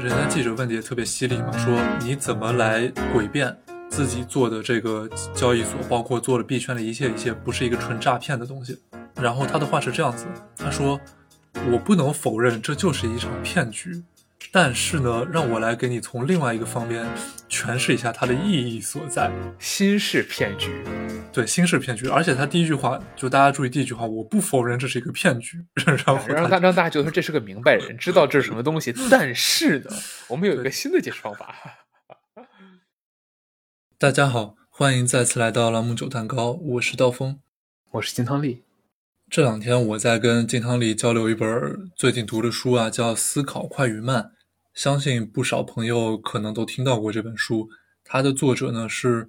人家记者问的也特别犀利嘛，说你怎么来诡辩自己做的这个交易所，包括做了币圈的一切一切，不是一个纯诈骗的东西。然后他的话是这样子，他说：“我不能否认这就是一场骗局。”但是呢，让我来给你从另外一个方面诠释一下它的意义所在。新式骗局，对，新式骗局。而且他第一句话就大家注意第一句话，我不否认这是一个骗局，然后让大让大家觉得这是个明白人，知道这是什么东西。但是呢，我们有一个新的解释方法。大家好，欢迎再次来到朗姆酒蛋糕，我是刀锋，我是金汤力。这两天我在跟金汤力交流一本最近读的书啊，叫《思考快与慢》。相信不少朋友可能都听到过这本书。它的作者呢是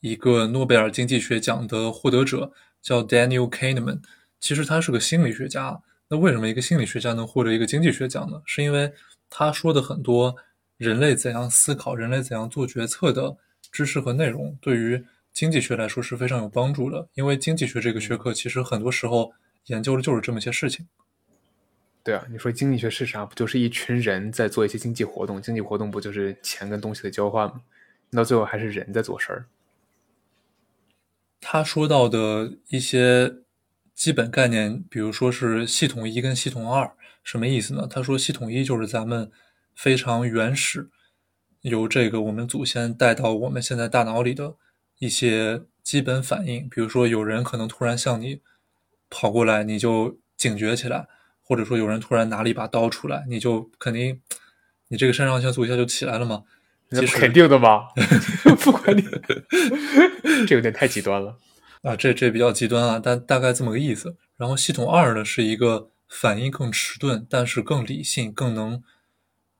一个诺贝尔经济学奖的获得者，叫 Daniel Kahneman。其实他是个心理学家。那为什么一个心理学家能获得一个经济学奖呢？是因为他说的很多人类怎样思考、人类怎样做决策的知识和内容，对于经济学来说是非常有帮助的，因为经济学这个学科其实很多时候研究的就是这么些事情。对啊，你说经济学是啥？不就是一群人在做一些经济活动？经济活动不就是钱跟东西的交换吗？到最后还是人在做事儿。他说到的一些基本概念，比如说是系统一跟系统二，什么意思呢？他说系统一就是咱们非常原始，由这个我们祖先带到我们现在大脑里的。一些基本反应，比如说有人可能突然向你跑过来，你就警觉起来；或者说有人突然拿了一把刀出来，你就肯定你这个肾上腺素一下就起来了嘛。那肯定的吧？不管你，这有点太极端了啊！这这比较极端啊，但大概这么个意思。然后系统二呢，是一个反应更迟钝，但是更理性、更能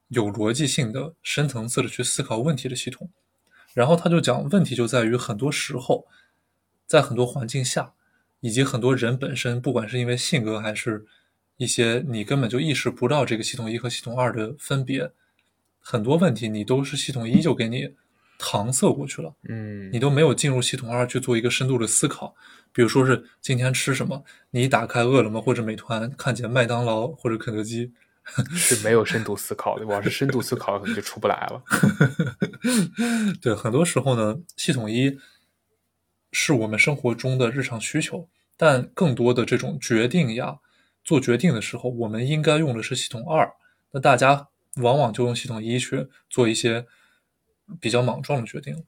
有逻辑性的深层次的去思考问题的系统。然后他就讲，问题就在于很多时候，在很多环境下，以及很多人本身，不管是因为性格，还是一些你根本就意识不到这个系统一和系统二的分别，很多问题你都是系统一就给你搪塞过去了，嗯，你都没有进入系统二去做一个深度的思考。比如说是今天吃什么，你一打开饿了么或者美团，看见麦当劳或者肯德基。是没有深度思考的，我要是深度思考，可能就出不来了。对，很多时候呢，系统一是我们生活中的日常需求，但更多的这种决定呀，做决定的时候，我们应该用的是系统二。那大家往往就用系统一去做一些比较莽撞的决定。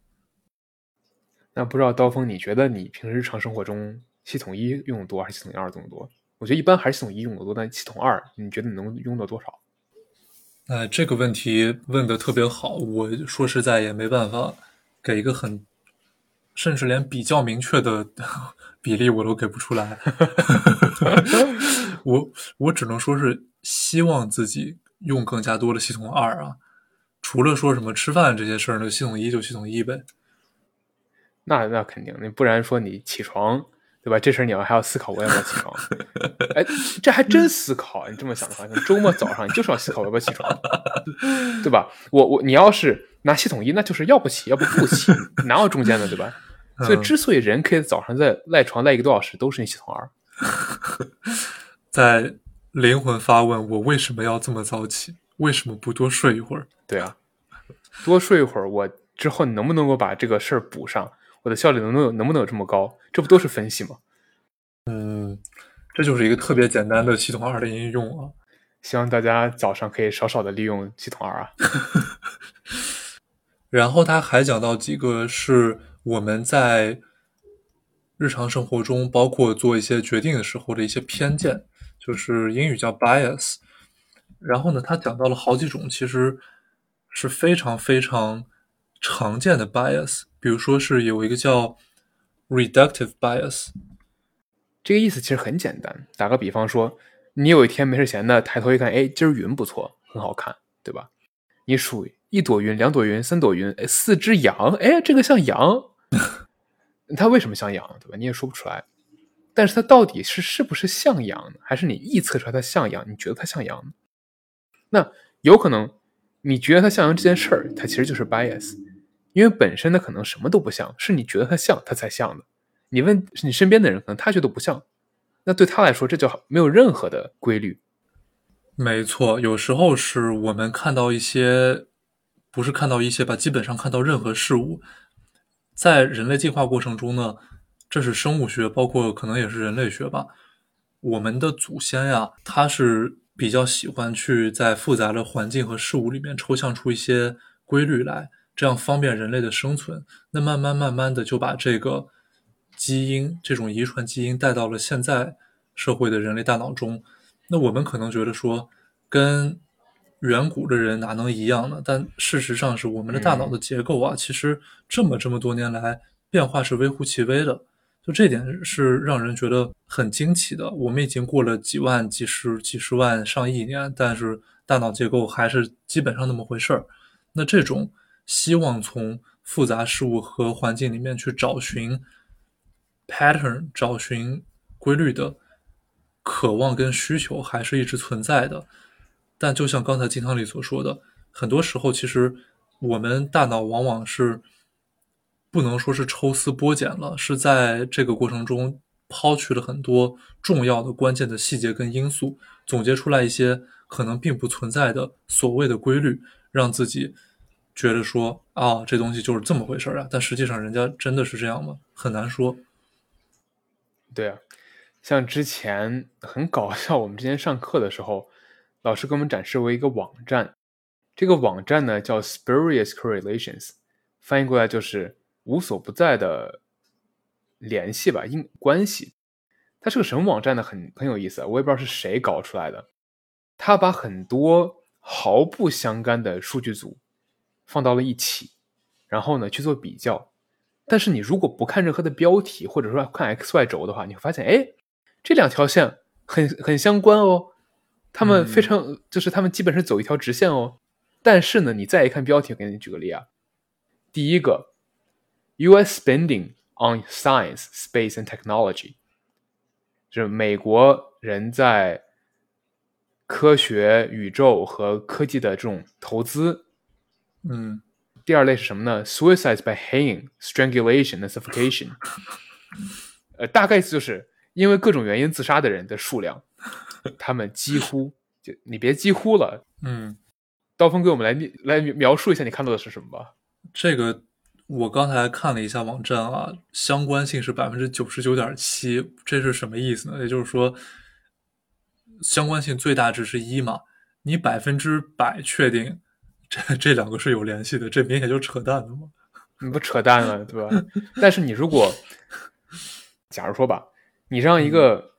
那不知道刀锋，你觉得你平时日常生活中系统一用的多，还是系统二用的多？我觉得一般还是系统一用的多，但系统二，你觉得你能用到多少？哎，这个问题问的特别好。我说实在也没办法给一个很，甚至连比较明确的 比例我都给不出来。我我只能说是希望自己用更加多的系统二啊。除了说什么吃饭这些事儿呢，系统一就系统一呗。那那肯定，那不然说你起床。对吧？这事儿你要还要思考，我要不要起床？哎，这还真思考。你这么想的话，周末早上你就是要思考要不要起床，对吧？我我你要是拿系统一，那就是要不起，要不不起，哪有中间的，对吧？所以，之所以人可以早上在赖床赖一个多小时，都是你系统二 在灵魂发问：我为什么要这么早起？为什么不多睡一会儿？对啊，多睡一会儿，我之后能不能够把这个事儿补上？我的效率能不能有能不能有这么高？这不都是分析吗？嗯，这就是一个特别简单的系统二的应用啊！希望大家早上可以少少的利用系统二啊。然后他还讲到几个是我们在日常生活中，包括做一些决定的时候的一些偏见，就是英语叫 bias。然后呢，他讲到了好几种，其实是非常非常常见的 bias。比如说是有一个叫 reductive bias，这个意思其实很简单。打个比方说，你有一天没事闲的，抬头一看，哎，今儿云不错，很好看，对吧？你数一朵云、两朵云、三朵云，哎，四只羊，哎，这个像羊，它为什么像羊，对吧？你也说不出来。但是它到底是是不是像羊呢？还是你臆测出来它像羊？你觉得它像羊呢？那有可能你觉得它像羊这件事儿，它其实就是 bias。因为本身它可能什么都不像，是你觉得它像，它才像的。你问你身边的人，可能他觉得不像，那对他来说，这就没有任何的规律。没错，有时候是我们看到一些，不是看到一些吧，基本上看到任何事物，在人类进化过程中呢，这是生物学，包括可能也是人类学吧。我们的祖先呀，他是比较喜欢去在复杂的环境和事物里面抽象出一些规律来，这样方便人类的生存。那慢慢慢慢的就把这个基因，这种遗传基因带到了现在社会的人类大脑中。那我们可能觉得说，跟远古的人哪能一样呢？但事实上是我们的大脑的结构啊，其实这么这么多年来变化是微乎其微的。就这点是让人觉得很惊奇的。我们已经过了几万、几十、几十万、上亿年，但是大脑结构还是基本上那么回事儿。那这种希望从复杂事物和环境里面去找寻 pattern、找寻规律的。渴望跟需求还是一直存在的，但就像刚才金汤里所说的，很多时候其实我们大脑往往是不能说是抽丝剥茧了，是在这个过程中抛去了很多重要的关键的细节跟因素，总结出来一些可能并不存在的所谓的规律，让自己觉得说啊，这东西就是这么回事啊。但实际上，人家真的是这样吗？很难说。对啊。像之前很搞笑，我们之前上课的时候，老师给我们展示过一个网站，这个网站呢叫 Spurious Correlations，翻译过来就是无所不在的联系吧，因关系。它是个什么网站呢？很很有意思，我也不知道是谁搞出来的。他把很多毫不相干的数据组放到了一起，然后呢去做比较。但是你如果不看任何的标题，或者说看 X Y 轴的话，你会发现，哎。这两条线很很相关哦，他们非常就是他们基本是走一条直线哦。但是呢，你再一看标题，给你举个例啊，第一个，U.S. spending on science, space and technology，就是美国人在科学、宇宙和科技的这种投资。嗯，第二类是什么呢？Suicides by hanging, strangulation and suffocation。呃，大概意思就是。因为各种原因自杀的人的数量，他们几乎就你别几乎了，嗯，刀锋给我们来来描述一下你看到的是什么吧。这个我刚才看了一下网站啊，相关性是百分之九十九点七，这是什么意思呢？也就是说，相关性最大值是一嘛，你百分之百确定这这两个是有联系的，这明显就扯淡的嘛，你不扯淡了对吧？但是你如果 假如说吧。你让一个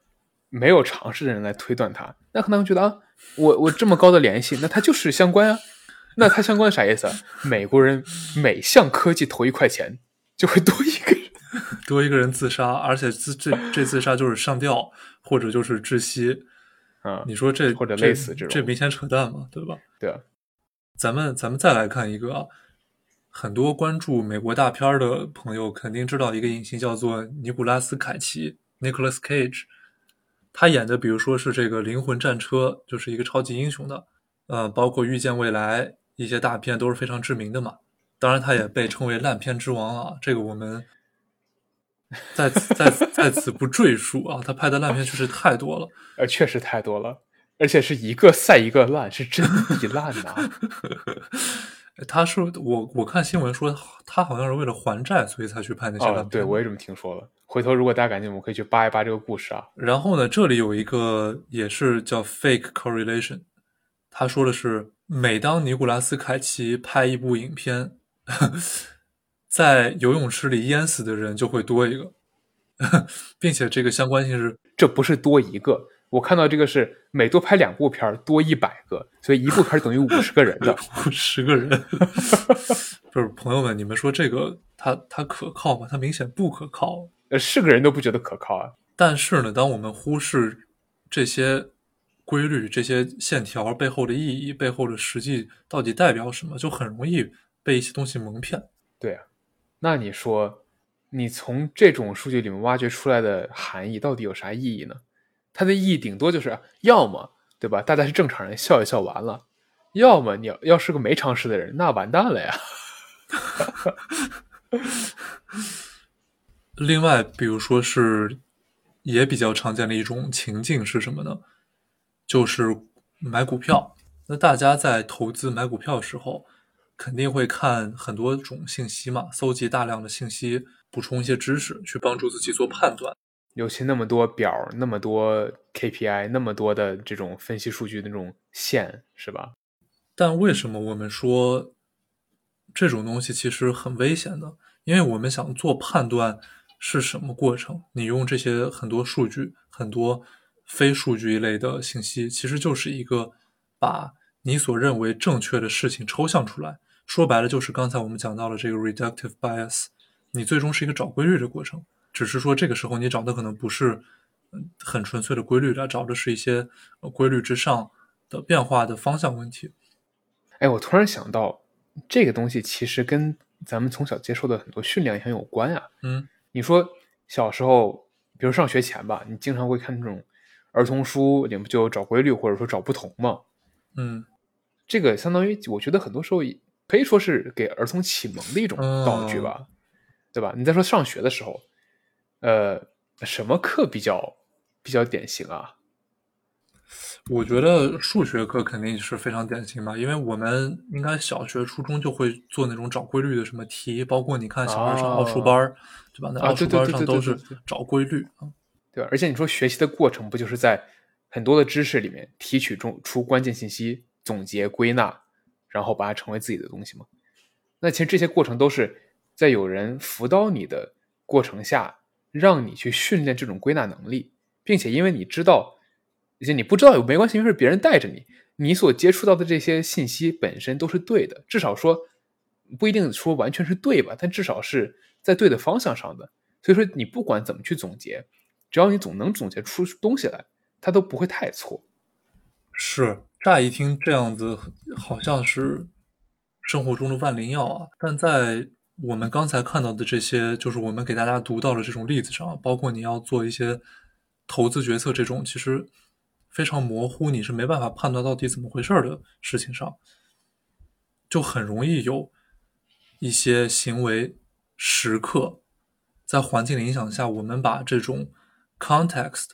没有尝试的人来推断它，那可能会觉得啊，我我这么高的联系，那它就是相关啊。那它相关啥意思？美国人每向科技投一块钱，就会多一个人，多一个人自杀，而且自这这自杀就是上吊或者就是窒息啊。你说这或者类似这种，这明显扯淡嘛，对吧？对啊。咱们咱们再来看一个啊，很多关注美国大片的朋友肯定知道一个影星叫做尼古拉斯凯奇。Nicholas Cage，他演的，比如说是这个《灵魂战车》，就是一个超级英雄的，呃，包括《预见未来》一些大片都是非常知名的嘛。当然，他也被称为烂片之王啊，这个我们在在在此不赘述啊。他拍的烂片确实太多了，呃，确实太多了，而且是一个赛一个烂，是真的烂呐。他是我我看新闻说他好像是为了还债，所以才去拍那些烂片。对，我也这么听说了。回头如果大家感兴趣，我们可以去扒一扒这个故事啊。然后呢，这里有一个也是叫 fake correlation，他说的是，每当尼古拉斯凯奇拍一部影片，在游泳池里淹死的人就会多一个，并且这个相关性是，这不是多一个。我看到这个是每多拍两部片多一百个，所以一部片等于五十个人的五十个人。不是朋友们，你们说这个它它可靠吗？它明显不可靠。呃，是个人都不觉得可靠啊。但是呢，当我们忽视这些规律、这些线条背后的意义、背后的实际到底代表什么，就很容易被一些东西蒙骗。对啊，那你说，你从这种数据里面挖掘出来的含义到底有啥意义呢？它的意义顶多就是，要么对吧？大家是正常人，笑一笑完了；要么你要要是个没常识的人，那完蛋了呀。另外，比如说是也比较常见的一种情境是什么呢？就是买股票，那大家在投资买股票的时候，肯定会看很多种信息嘛，搜集大量的信息，补充一些知识，去帮助自己做判断。尤其那么多表，那么多 KPI，那么多的这种分析数据那种线，是吧？但为什么我们说这种东西其实很危险呢？因为我们想做判断是什么过程？你用这些很多数据、很多非数据一类的信息，其实就是一个把你所认为正确的事情抽象出来。说白了，就是刚才我们讲到了这个 reductive bias，你最终是一个找规律的过程。只是说这个时候你找的可能不是很纯粹的规律了，找的是一些规律之上的变化的方向问题。哎，我突然想到，这个东西其实跟咱们从小接受的很多训练也很有关啊。嗯，你说小时候，比如上学前吧，你经常会看这种儿童书，你不就找规律或者说找不同嘛。嗯，这个相当于我觉得很多时候可以说是给儿童启蒙的一种道具吧，对吧？你再说上学的时候。呃，什么课比较比较典型啊？我觉得数学课肯定是非常典型嘛，因为我们应该小学、初中就会做那种找规律的什么题，包括你看小孩上奥数班对吧？那奥数班上都是找规律啊，对吧？而且你说学习的过程不就是在很多的知识里面提取中出关键信息，总结归纳，然后把它成为自己的东西吗？那其实这些过程都是在有人辅导你的过程下。让你去训练这种归纳能力，并且因为你知道，而且你不知道也没关系，因为是别人带着你，你所接触到的这些信息本身都是对的，至少说不一定说完全是对吧，但至少是在对的方向上的。所以说，你不管怎么去总结，只要你总能总结出东西来，它都不会太错。是，乍一听这样子好像是生活中的万灵药啊，但在。我们刚才看到的这些，就是我们给大家读到的这种例子上，包括你要做一些投资决策这种，其实非常模糊，你是没办法判断到底怎么回事的事情上，就很容易有一些行为时刻在环境的影响下，我们把这种 context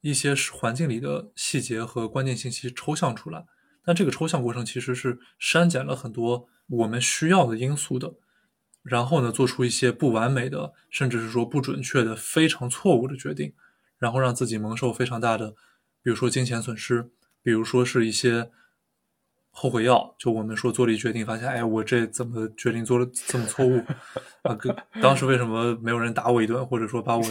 一些环境里的细节和关键信息抽象出来，但这个抽象过程其实是删减了很多我们需要的因素的。然后呢，做出一些不完美的，甚至是说不准确的、非常错误的决定，然后让自己蒙受非常大的，比如说金钱损失，比如说是一些。后悔药，就我们说做了一决定，发现哎，我这怎么决定做了这么错误啊？哥，当时为什么没有人打我一顿，或者说把我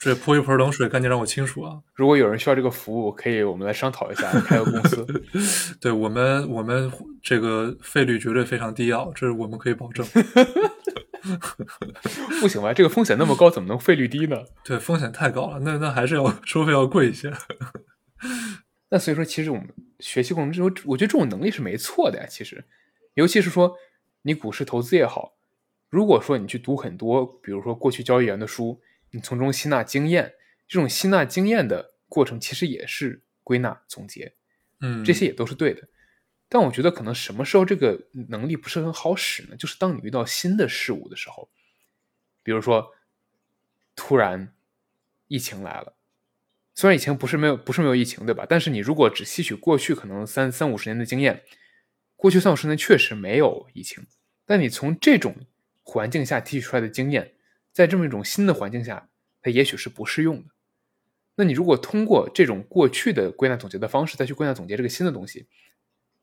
这泼一盆冷水，赶紧让我清楚啊？如果有人需要这个服务，可以我们来商讨一下，开个公司。对我们，我们这个费率绝对非常低啊，这是我们可以保证。不行吧？这个风险那么高，怎么能费率低呢？对，风险太高了，那那还是要收费要贵一些。那所以说，其实我们学习过程中，我觉得这种能力是没错的呀。其实，尤其是说你股市投资也好，如果说你去读很多，比如说过去交易员的书，你从中吸纳经验，这种吸纳经验的过程，其实也是归纳总结，嗯，这些也都是对的。但我觉得可能什么时候这个能力不是很好使呢？就是当你遇到新的事物的时候，比如说突然疫情来了。虽然以前不是没有不是没有疫情，对吧？但是你如果只吸取过去可能三三五十年的经验，过去三五十年确实没有疫情。但你从这种环境下提取出来的经验，在这么一种新的环境下，它也许是不适用的。那你如果通过这种过去的归纳总结的方式再去归纳总结这个新的东西，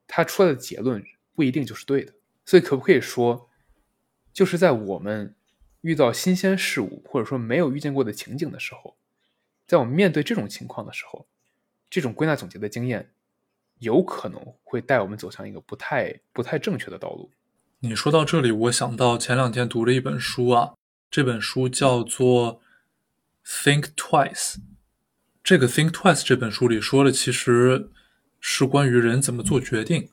它出来的结论不一定就是对的。所以可不可以说，就是在我们遇到新鲜事物或者说没有遇见过的情景的时候？在我们面对这种情况的时候，这种归纳总结的经验，有可能会带我们走向一个不太不太正确的道路。你说到这里，我想到前两天读了一本书啊，这本书叫做《Think Twice》。这个《Think Twice》这本书里说的其实是关于人怎么做决定，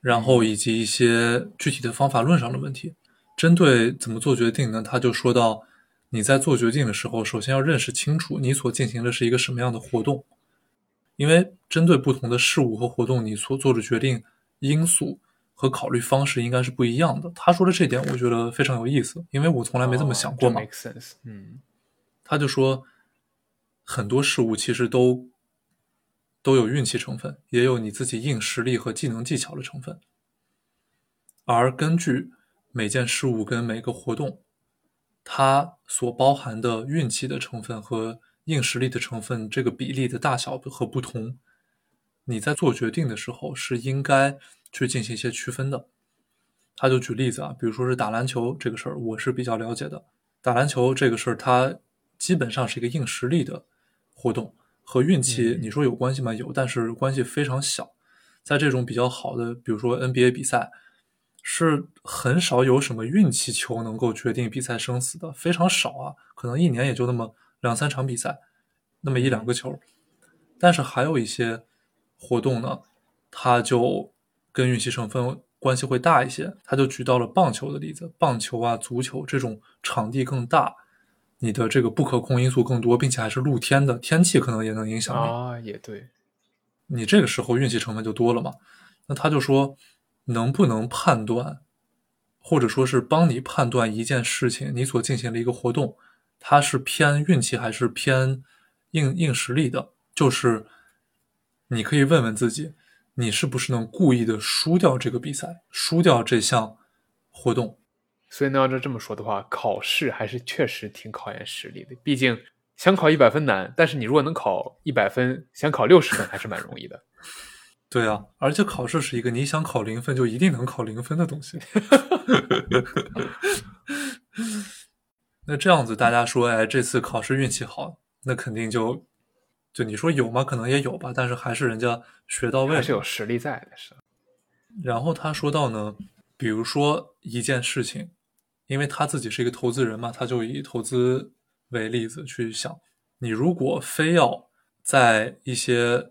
然后以及一些具体的方法论上的问题。针对怎么做决定呢，他就说到。你在做决定的时候，首先要认识清楚你所进行的是一个什么样的活动，因为针对不同的事物和活动，你所做的决定因素和考虑方式应该是不一样的。他说的这点，我觉得非常有意思，因为我从来没这么想过嘛。Sense。嗯，他就说，很多事物其实都都有运气成分，也有你自己硬实力和技能技巧的成分。而根据每件事物跟每个活动，它所包含的运气的成分和硬实力的成分这个比例的大小和不同，你在做决定的时候是应该去进行一些区分的。他就举例子啊，比如说是打篮球这个事儿，我是比较了解的。打篮球这个事儿，它基本上是一个硬实力的活动，和运气你说有关系吗？有，但是关系非常小。在这种比较好的，比如说 NBA 比赛，是很少有什么运气球能够决定比赛生死的，非常少啊，可能一年也就那么两三场比赛，那么一两个球。但是还有一些活动呢，它就跟运气成分。关系会大一些，他就举到了棒球的例子，棒球啊、足球这种场地更大，你的这个不可控因素更多，并且还是露天的，天气可能也能影响你啊，也对，你这个时候运气成分就多了嘛。那他就说，能不能判断，或者说是帮你判断一件事情，你所进行的一个活动，它是偏运气还是偏硬硬实力的？就是你可以问问自己。你是不是能故意的输掉这个比赛，输掉这项活动？所以呢，要这这么说的话，考试还是确实挺考验实力的。毕竟想考一百分难，但是你如果能考一百分，想考六十分还是蛮容易的。对啊，而且考试是一个你想考零分就一定能考零分的东西。那这样子，大家说，哎，这次考试运气好，那肯定就。就你说有吗？可能也有吧，但是还是人家学到位，还是有实力在的。是。然后他说到呢，比如说一件事情，因为他自己是一个投资人嘛，他就以投资为例子去想，你如果非要在一些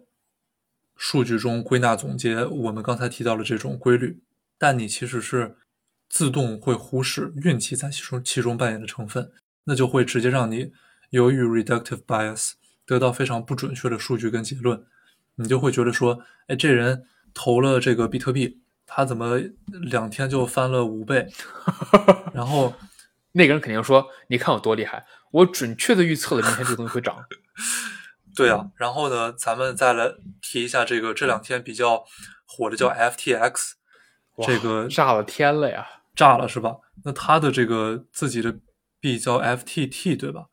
数据中归纳总结我们刚才提到的这种规律，但你其实是自动会忽视运气在其中其中扮演的成分，那就会直接让你由于 reductive bias。得到非常不准确的数据跟结论，你就会觉得说，哎，这人投了这个比特币，他怎么两天就翻了五倍？然后那个人肯定说，你看我多厉害，我准确的预测了明天这个东西会涨。对啊，然后呢，咱们再来提一下这个这两天比较火的叫 FTX，这个炸了天了呀，炸了是吧？那他的这个自己的币叫 FTT 对吧？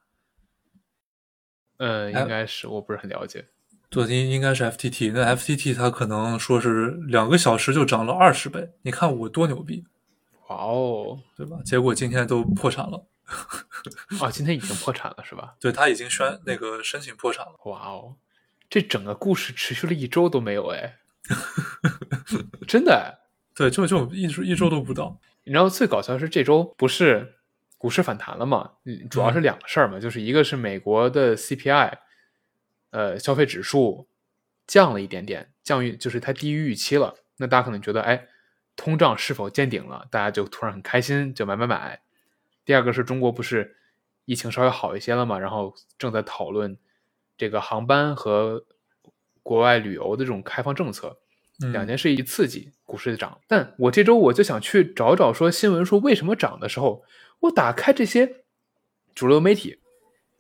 呃，应该是，我不是很了解。昨天应该是 FTT，那 FTT 它可能说是两个小时就涨了二十倍，你看我多牛逼！哇哦，对吧？结果今天都破产了。啊，今天已经破产了是吧？对他已经宣那个申请破产了。哇哦，这整个故事持续了一周都没有哎，真的？对，就就一周一周都不到。你知道最搞笑是这周不是？股市反弹了嘛？嗯，主要是两个事儿嘛，就是一个是美国的 CPI，呃，消费指数降了一点点，降于就是它低于预期了。那大家可能觉得，哎，通胀是否见顶了？大家就突然很开心，就买买买。第二个是中国不是疫情稍微好一些了嘛？然后正在讨论这个航班和国外旅游的这种开放政策，两件事一刺激股市涨。但我这周我就想去找找说新闻说为什么涨的时候。我打开这些主流媒体，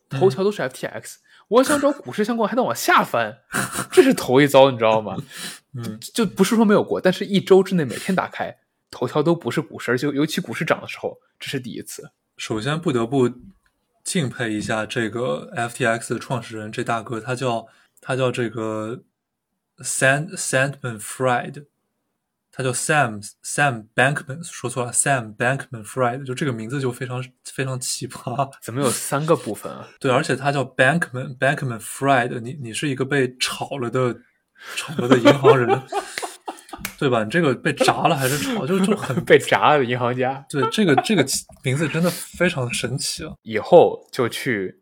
头条都是 FTX。我想找股市相关，还得往下翻，这是头一遭，你知道吗？嗯，就不是说没有过，但是一周之内每天打开头条都不是股市，而且尤其股市涨的时候，这是第一次。首先不得不敬佩一下这个 FTX 的创始人，这大哥他叫他叫这个 Sand Sandman Fried。他叫 Sam Sam Bankman，说错了，Sam Bankman Fried，就这个名字就非常非常奇葩。怎么有三个部分啊？对，而且他叫 Bankman Bankman Fried，你你是一个被炒了的炒了的银行人，对吧？你这个被炸了还是炒？就就很 被炸的银行家。对，这个这个名字真的非常神奇啊！以后就去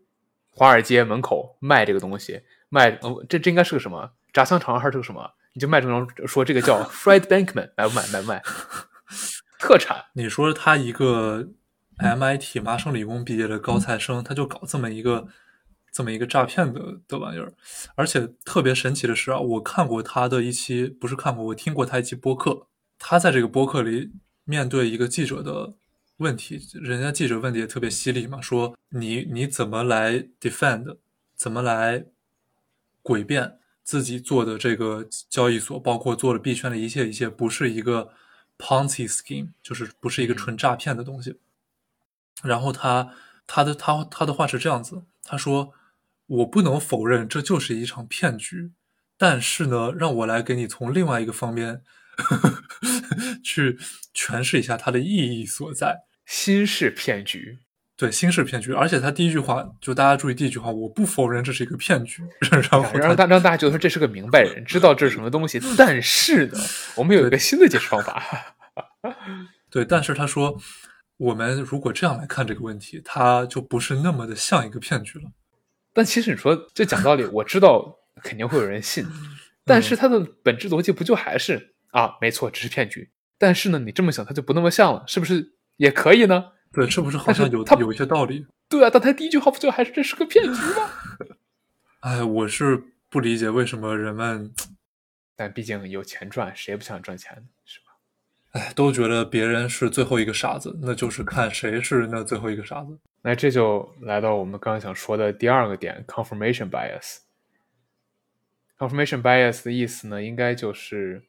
华尔街门口卖这个东西，卖哦，这这应该是个什么？炸香肠还是个什么？你就卖这种说这个叫 Fred Bankman 买不买买不买？特产？你说他一个 MIT 麻省理工毕业的高材生，他就搞这么一个这么一个诈骗的的玩意儿，而且特别神奇的是啊，我看过他的一期，不是看过，我听过他一期播客。他在这个播客里面对一个记者的问题，人家记者问的也特别犀利嘛，说你你怎么来 defend，怎么来诡辩？自己做的这个交易所，包括做的币圈的一切一切，不是一个 Ponzi scheme，就是不是一个纯诈骗的东西。然后他他的他他的话是这样子，他说：“我不能否认这就是一场骗局，但是呢，让我来给你从另外一个方面 去诠释一下它的意义所在。新式骗局，对，新式骗局。而且他第一句话就大家注意第一句话，我不否认这是一个骗局，然后让大让大家觉得说这是个明白人，知道这是什么东西。但是呢，我们有一个新的解释方法。对，但是他说。”我们如果这样来看这个问题，它就不是那么的像一个骗局了。但其实你说这讲道理，我知道肯定会有人信，但是它的本质逻辑不就还是啊？没错，只是骗局。但是呢，你这么想，它就不那么像了，是不是也可以呢？对，是不是好像有它有一些道理？对啊，但他第一句话不就还是这是个骗局吗？哎，我是不理解为什么人们，但毕竟有钱赚，谁不想赚钱？是吧？哎，都觉得别人是最后一个傻子，那就是看谁是那最后一个傻子。那这就来到我们刚刚想说的第二个点，confirmation bias。confirmation bias 的意思呢，应该就是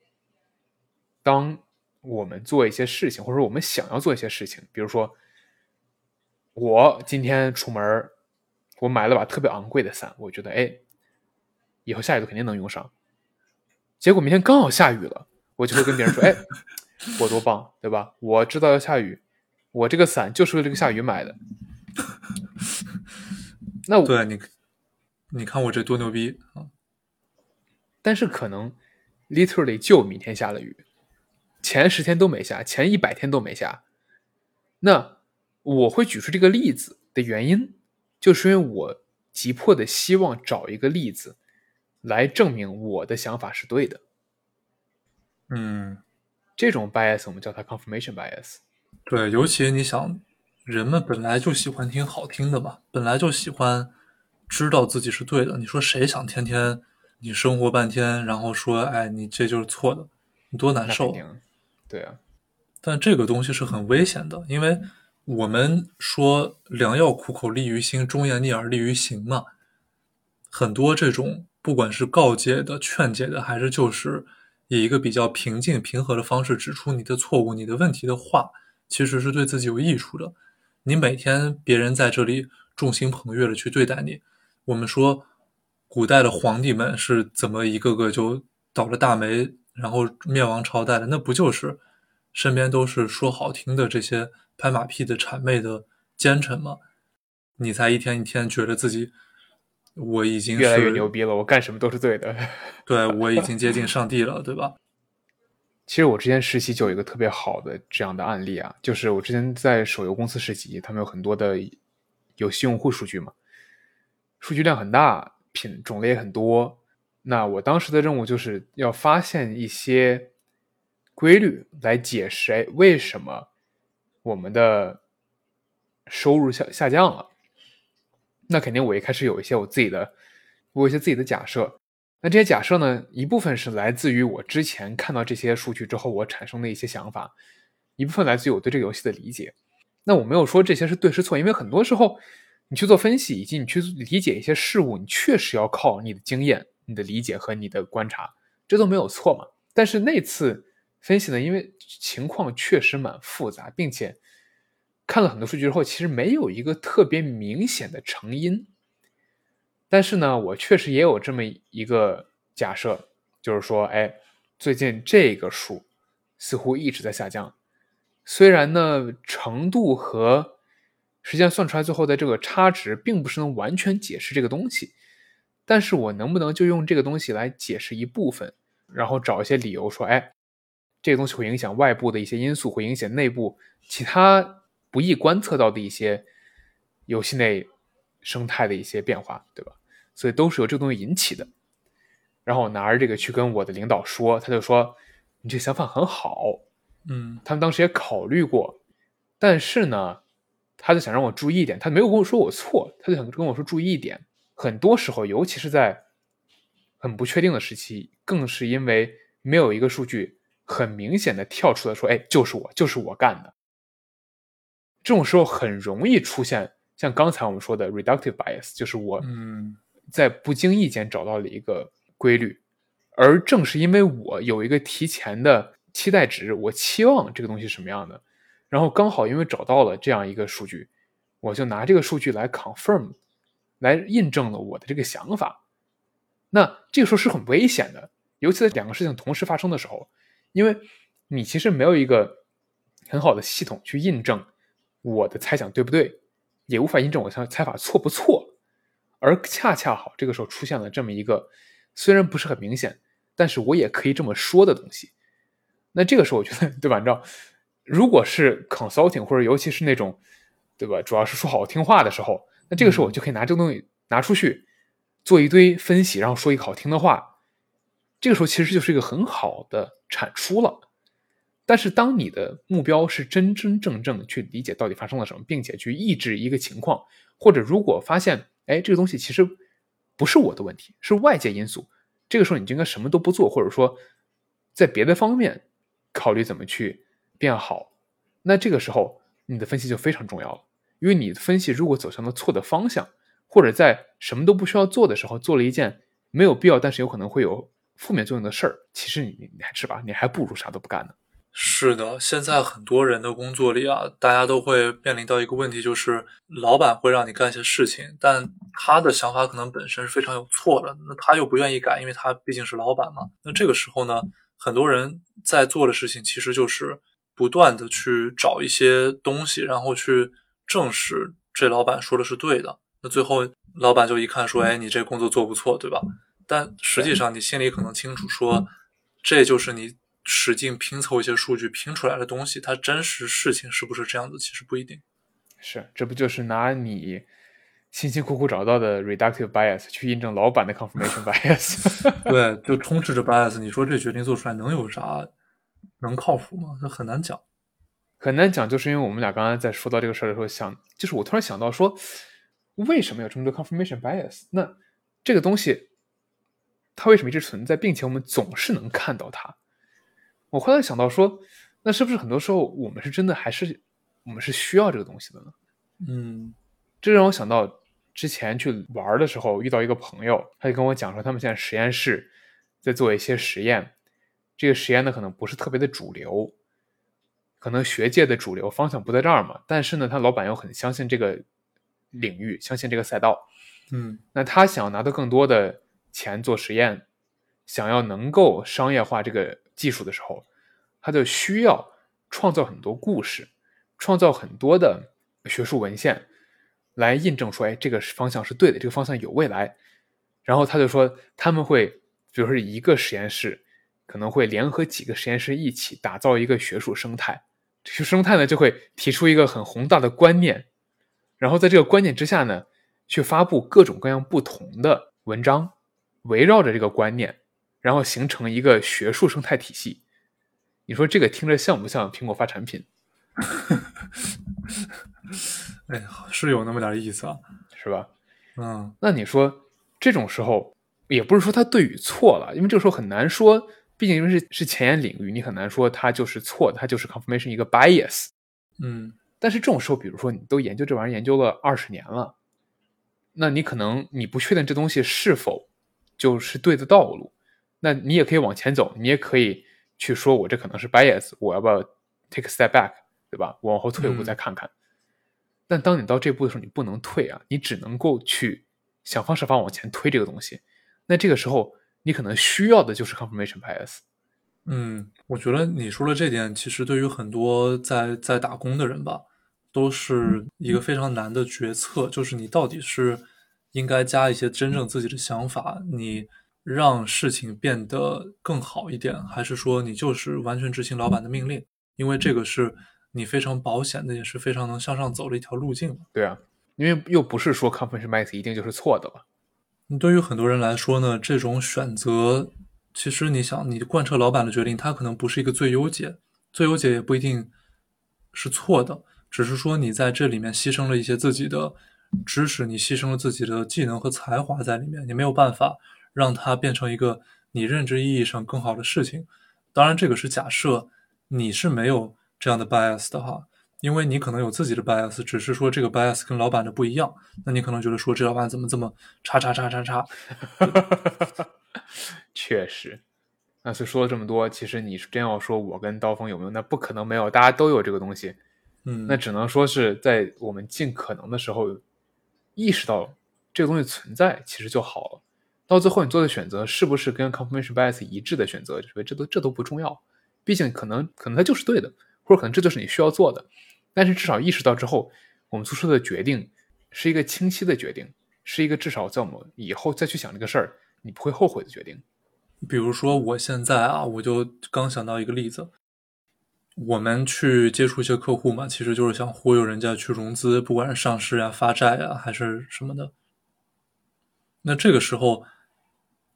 当我们做一些事情，或者我们想要做一些事情，比如说我今天出门，我买了把特别昂贵的伞，我觉得哎，以后下雨肯定能用上。结果明天刚好下雨了，我就会跟别人说，哎。我多棒，对吧？我知道要下雨，我这个伞就是为了这个下雨买的。那我对你，你看我这多牛逼啊！但是可能 literally 就明天下了雨，前十天都没下，前一百天都没下。那我会举出这个例子的原因，就是因为我急迫的希望找一个例子来证明我的想法是对的。嗯。这种 bias 我们叫它 confirmation bias。对，尤其你想，人们本来就喜欢听好听的嘛，本来就喜欢知道自己是对的。你说谁想天天你生活半天，然后说，哎，你这就是错的，你多难受。对啊。但这个东西是很危险的，因为我们说良药苦口利于心，忠言逆耳利于行嘛。很多这种不管是告诫的、劝解的，还是就是。以一个比较平静、平和的方式指出你的错误、你的问题的话，其实是对自己有益处的。你每天别人在这里众星捧月的去对待你，我们说古代的皇帝们是怎么一个个就倒了大霉，然后灭亡朝代的？那不就是身边都是说好听的这些拍马屁的谄媚的奸臣吗？你才一天一天觉得自己。我已经越来越牛逼了，我干什么都是对的。对我已经接近上帝了，对吧？其实我之前实习就有一个特别好的这样的案例啊，就是我之前在手游公司实习，他们有很多的游戏用户数据嘛，数据量很大，品种类也很多。那我当时的任务就是要发现一些规律来解释，哎，为什么我们的收入下下降了？那肯定，我一开始有一些我自己的，我有一些自己的假设。那这些假设呢，一部分是来自于我之前看到这些数据之后我产生的一些想法，一部分来自于我对这个游戏的理解。那我没有说这些是对是错，因为很多时候你去做分析以及你去理解一些事物，你确实要靠你的经验、你的理解和你的观察，这都没有错嘛。但是那次分析呢，因为情况确实蛮复杂，并且。看了很多数据之后，其实没有一个特别明显的成因。但是呢，我确实也有这么一个假设，就是说，哎，最近这个数似乎一直在下降。虽然呢，程度和实际上算出来最后的这个差值，并不是能完全解释这个东西。但是我能不能就用这个东西来解释一部分，然后找一些理由说，哎，这个东西会影响外部的一些因素，会影响内部其他。不易观测到的一些游戏内生态的一些变化，对吧？所以都是由这个东西引起的。然后我拿着这个去跟我的领导说，他就说：“你这想法很好。”嗯，他们当时也考虑过，但是呢，他就想让我注意一点，他没有跟我说我错，他就想跟我说注意一点。很多时候，尤其是在很不确定的时期，更是因为没有一个数据很明显的跳出来说：“哎，就是我，就是我干的。”这种时候很容易出现像刚才我们说的 reductive bias，就是我嗯在不经意间找到了一个规律，而正是因为我有一个提前的期待值，我期望这个东西是什么样的，然后刚好因为找到了这样一个数据，我就拿这个数据来 confirm，来印证了我的这个想法。那这个时候是很危险的，尤其在两个事情同时发生的时候，因为你其实没有一个很好的系统去印证我的猜想对不对，也无法印证我的猜法错不错。而恰恰好，这个时候出现了这么一个虽然不是很明显，但是我也可以这么说的东西。那这个时候，我觉得，对吧？你知道，如果是 consulting 或者尤其是那种，对吧？主要是说好听话的时候，那这个时候我就可以拿这个东西拿出去做一堆分析，然后说一个好听的话。这个时候其实就是一个很好的产出了。但是当你的目标是真真正正去理解到底发生了什么，并且去抑制一个情况，或者如果发现，哎，这个东西其实不是我的问题，是外界因素。这个时候你就应该什么都不做，或者说在别的方面考虑怎么去变好。那这个时候你的分析就非常重要了，因为你的分析如果走向了错的方向，或者在什么都不需要做的时候做了一件没有必要，但是有可能会有负面作用的事儿，其实你你还是吧，你还不如啥都不干呢。是的，现在很多人的工作里啊，大家都会面临到一个问题，就是老板会让你干一些事情，但他的想法可能本身是非常有错的，那他又不愿意改，因为他毕竟是老板嘛。那这个时候呢，很多人在做的事情其实就是不断的去找一些东西，然后去证实这老板说的是对的。那最后老板就一看说，哎，你这工作做不错，对吧？但实际上你心里可能清楚，说这就是你。使劲拼凑一些数据拼出来的东西，它真实事情是不是这样子？其实不一定。是，这不就是拿你辛辛苦苦找到的 reductive bias 去印证老板的 confirmation bias？对，就充斥着 bias。你说这决定做出来能有啥？能靠谱吗？这很难讲，很难讲。就是因为我们俩刚才在说到这个事儿的时候，想，就是我突然想到说，为什么有这么多 confirmation bias？那这个东西它为什么一直存在，并且我们总是能看到它？我后来想到说，那是不是很多时候我们是真的还是我们是需要这个东西的呢？嗯，这让我想到之前去玩的时候遇到一个朋友，他就跟我讲说，他们现在实验室在做一些实验，这个实验呢可能不是特别的主流，可能学界的主流方向不在这儿嘛。但是呢，他老板又很相信这个领域，相信这个赛道，嗯，那他想要拿到更多的钱做实验，想要能够商业化这个。技术的时候，他就需要创造很多故事，创造很多的学术文献来印证说，哎，这个方向是对的，这个方向有未来。然后他就说，他们会，比如说一个实验室可能会联合几个实验室一起打造一个学术生态，这个生态呢就会提出一个很宏大的观念，然后在这个观念之下呢，去发布各种各样不同的文章，围绕着这个观念。然后形成一个学术生态体系，你说这个听着像不像苹果发产品？哎，是有那么点意思啊，是吧？嗯，那你说这种时候，也不是说它对与错了，因为这个时候很难说，毕竟因为是是前沿领域，你很难说它就是错，它就是 confirmation 一个 bias。嗯，但是这种时候，比如说你都研究这玩意儿研究了二十年了，那你可能你不确定这东西是否就是对的道路。那你也可以往前走，你也可以去说，我这可能是 bias，我要不要 take a step back，对吧？我往后退一步再看看。但当你到这步的时候，你不能退啊，你只能够去想方设法往前推这个东西。那这个时候，你可能需要的就是 confirmation bias。嗯，我觉得你说的这点，其实对于很多在在打工的人吧，都是一个非常难的决策，就是你到底是应该加一些真正自己的想法，你。让事情变得更好一点，还是说你就是完全执行老板的命令？因为这个是你非常保险的，也是非常能向上走的一条路径。对啊，因为又不是说 confirmation bias 一定就是错的了。对于很多人来说呢，这种选择其实你想，你贯彻老板的决定，它可能不是一个最优解，最优解也不一定是错的，只是说你在这里面牺牲了一些自己的知识，你牺牲了自己的技能和才华在里面，你没有办法。让它变成一个你认知意义上更好的事情，当然这个是假设你是没有这样的 bias 的哈，因为你可能有自己的 bias，只是说这个 bias 跟老板的不一样，那你可能觉得说这老板怎么这么叉叉叉叉叉，确实。那所以说了这么多，其实你真要说我跟刀锋有没有，那不可能没有，大家都有这个东西。嗯，那只能说是在我们尽可能的时候意识到这个东西存在，其实就好了。到最后你做的选择是不是跟 confirmation bias 一致的选择，这都这都不重要。毕竟可能可能它就是对的，或者可能这就是你需要做的。但是至少意识到之后，我们做出的决定是一个清晰的决定，是一个至少在我们以后再去想这个事儿，你不会后悔的决定。比如说我现在啊，我就刚想到一个例子，我们去接触一些客户嘛，其实就是想忽悠人家去融资，不管是上市啊、发债啊，还是什么的。那这个时候，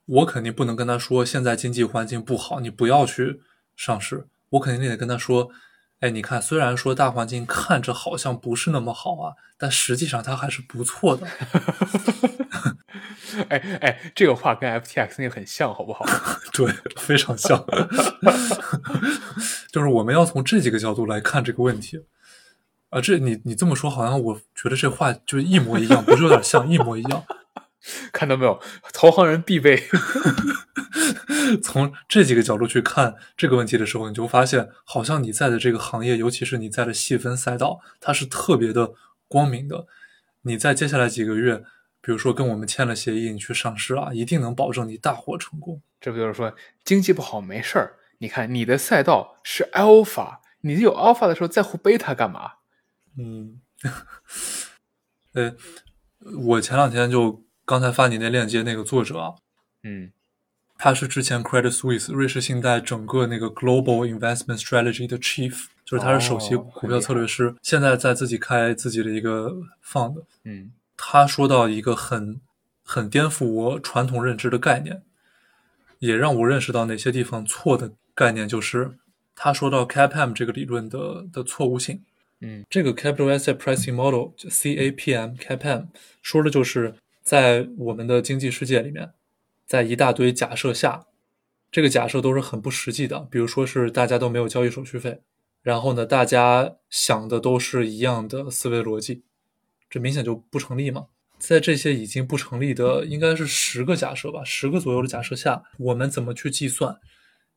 我肯定不能跟他说现在经济环境不好，你不要去上市。我肯定得跟他说。哎，你看，虽然说大环境看着好像不是那么好啊，但实际上它还是不错的。哎哎，这个话跟 FTX 那个很像，好不好？对，非常像。就是我们要从这几个角度来看这个问题。啊，这你你这么说，好像我觉得这话就一模一样，不是有点像，一模一样。看到没有，投行人必备。从这几个角度去看这个问题的时候，你就发现，好像你在的这个行业，尤其是你在的细分赛道，它是特别的光明的。你在接下来几个月，比如说跟我们签了协议，你去上市啊，一定能保证你大获成功。这不就是说，经济不好没事儿？你看你的赛道是 alpha，你有 alpha 的时候在乎贝塔干嘛？嗯，呃，我前两天就刚才发你那链接那个作者啊，嗯。他是之前 Credit Suisse 瑞士信贷整个那个 Global Investment Strategy 的 Chief，就是他是首席股票策略师，现在在自己开自己的一个 fund。嗯，他说到一个很很颠覆我传统认知的概念，也让我认识到哪些地方错的概念，就是他说到 CAPM 这个理论的的错误性。嗯，这个 Capital Asset Pricing Model CAPM CAPM 说的就是在我们的经济世界里面。在一大堆假设下，这个假设都是很不实际的。比如说是大家都没有交易手续费，然后呢，大家想的都是一样的思维逻辑，这明显就不成立嘛。在这些已经不成立的，应该是十个假设吧，十个左右的假设下，我们怎么去计算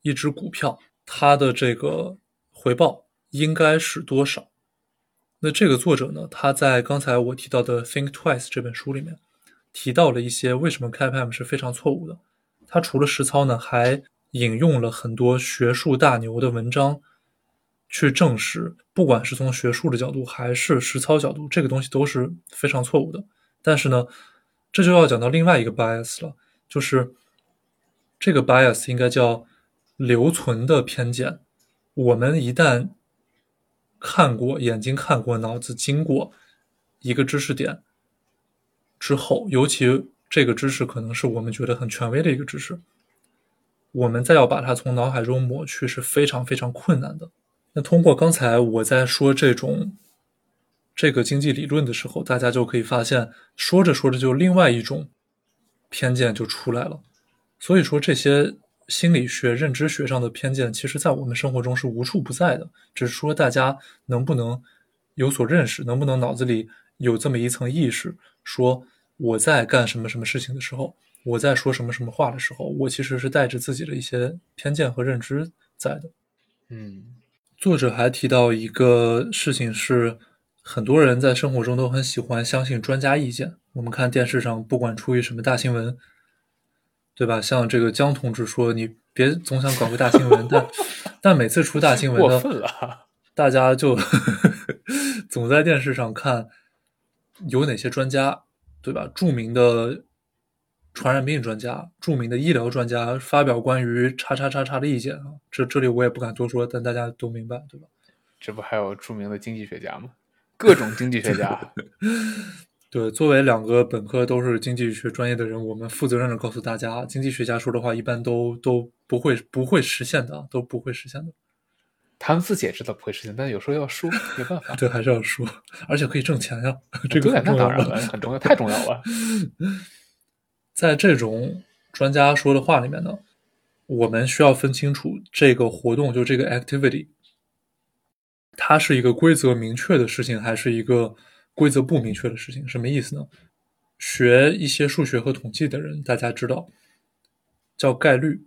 一只股票它的这个回报应该是多少？那这个作者呢，他在刚才我提到的《Think Twice》这本书里面。提到了一些为什么 CAPM 是非常错误的。他除了实操呢，还引用了很多学术大牛的文章，去证实，不管是从学术的角度还是实操角度，这个东西都是非常错误的。但是呢，这就要讲到另外一个 bias 了，就是这个 bias 应该叫留存的偏见。我们一旦看过，眼睛看过，脑子经过一个知识点。之后，尤其这个知识可能是我们觉得很权威的一个知识，我们再要把它从脑海中抹去是非常非常困难的。那通过刚才我在说这种这个经济理论的时候，大家就可以发现，说着说着就另外一种偏见就出来了。所以说，这些心理学、认知学上的偏见，其实在我们生活中是无处不在的，只是说大家能不能有所认识，能不能脑子里。有这么一层意识，说我在干什么什么事情的时候，我在说什么什么话的时候，我其实是带着自己的一些偏见和认知在的。嗯，作者还提到一个事情是，很多人在生活中都很喜欢相信专家意见。我们看电视上，不管出于什么大新闻，对吧？像这个江同志说：“你别总想搞个大新闻。”但 但每次出大新闻，过分了，大家就 总在电视上看。有哪些专家，对吧？著名的传染病专家、著名的医疗专家发表关于“叉叉叉叉”的意见啊，这这里我也不敢多说，但大家都明白，对吧？这不还有著名的经济学家吗？各种经济学家。对，作为两个本科都是经济学专业的人，我们负责任的告诉大家，经济学家说的话一般都都不会不会实现的，都不会实现的。他们自己也知道不会实现，但有时候要说，没办法。对，还是要说，而且可以挣钱呀，这个那当然了，很重要，太重要了。在这种专家说的话里面呢，我们需要分清楚这个活动，就这个 activity，它是一个规则明确的事情，还是一个规则不明确的事情？什么意思呢？学一些数学和统计的人，大家知道，叫概率。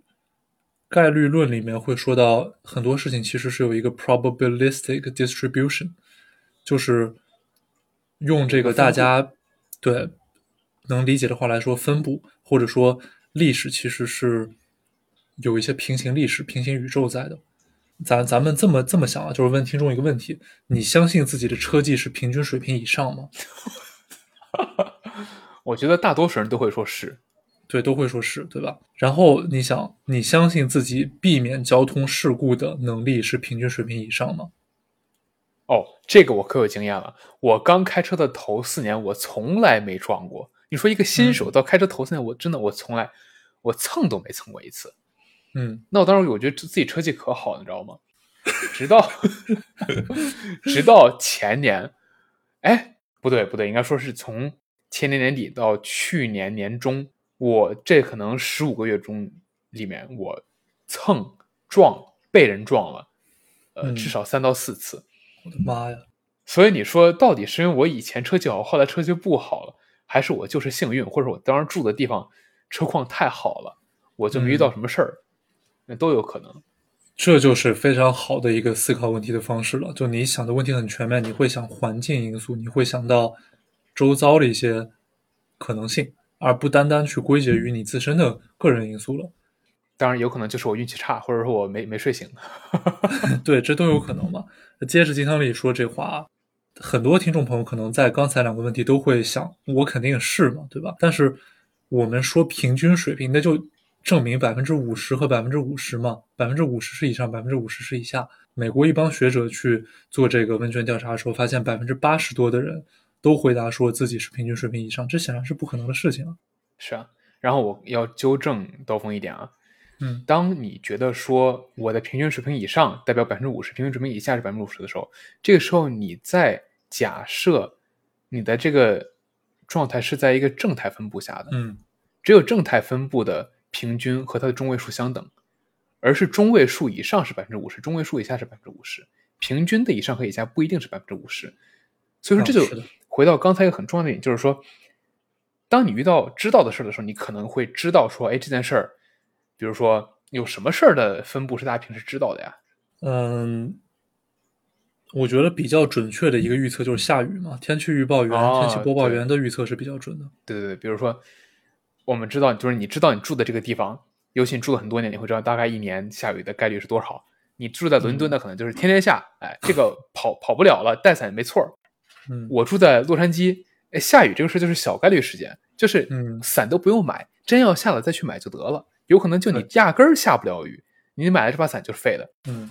概率论里面会说到很多事情其实是有一个 probabilistic distribution，就是用这个大家对能理解的话来说，分布或者说历史其实是有一些平行历史、平行宇宙在的。咱咱们这么这么想啊，就是问听众一个问题：你相信自己的车技是平均水平以上吗？我觉得大多数人都会说是。对，都会说是对吧？然后你想，你相信自己避免交通事故的能力是平均水平以上吗？哦，这个我可有经验了。我刚开车的头四年，我从来没撞过。你说一个新手到开车头四年，我真的我从来我蹭都没蹭过一次。嗯，那我当时我觉得自己车技可好，你知道吗？直到 直到前年，哎，不对不对，应该说是从前年年底到去年年中。我这可能十五个月中里面，我蹭撞被人撞了，呃，至少三到四次。我的妈呀！所以你说到底是因为我以前车技好，后来车技不好了，还是我就是幸运，或者我当时住的地方车况太好了，我就没遇到什么事儿？那都有可能。这就是非常好的一个思考问题的方式了。就你想的问题很全面，你会想环境因素，你会想到周遭的一些可能性。而不单单去归结于你自身的个人因素了，当然有可能就是我运气差，或者说我没没睡醒。对，这都有可能嘛。接着金汤力说这话，很多听众朋友可能在刚才两个问题都会想，我肯定是嘛，对吧？但是我们说平均水平，那就证明百分之五十和百分之五十嘛，百分之五十是以上，百分之五十是以下。美国一帮学者去做这个问卷调查的时候，发现百分之八十多的人。都回答说自己是平均水平以上，这显然是不可能的事情啊。是啊，然后我要纠正刀锋一点啊，嗯，当你觉得说我的平均水平以上代表百分之五十，平均水平以下是百分之五十的时候，这个时候你在假设你的这个状态是在一个正态分布下的，嗯，只有正态分布的平均和它的中位数相等，而是中位数以上是百分之五十，中位数以下是百分之五十，平均的以上和以下不一定是百分之五十，所以说这就。回到刚才一个很重要的点，就是说，当你遇到知道的事儿的时候，你可能会知道说，哎，这件事儿，比如说有什么事儿的分布是大家平时知道的呀？嗯，我觉得比较准确的一个预测就是下雨嘛，天气预报员、天气播报员的预测是比较准的。对对对，比如说，我们知道，就是你知道你住的这个地方，尤其你住了很多年，你会知道大概一年下雨的概率是多少。你住在伦敦的，可能就是天天下，哎，这个跑跑不了了，带伞没错。嗯，我住在洛杉矶，哎，下雨这个事就是小概率事件，就是伞都不用买，真要下了再去买就得了。有可能就你压根儿下不了雨，你买了这把伞就是废的。嗯，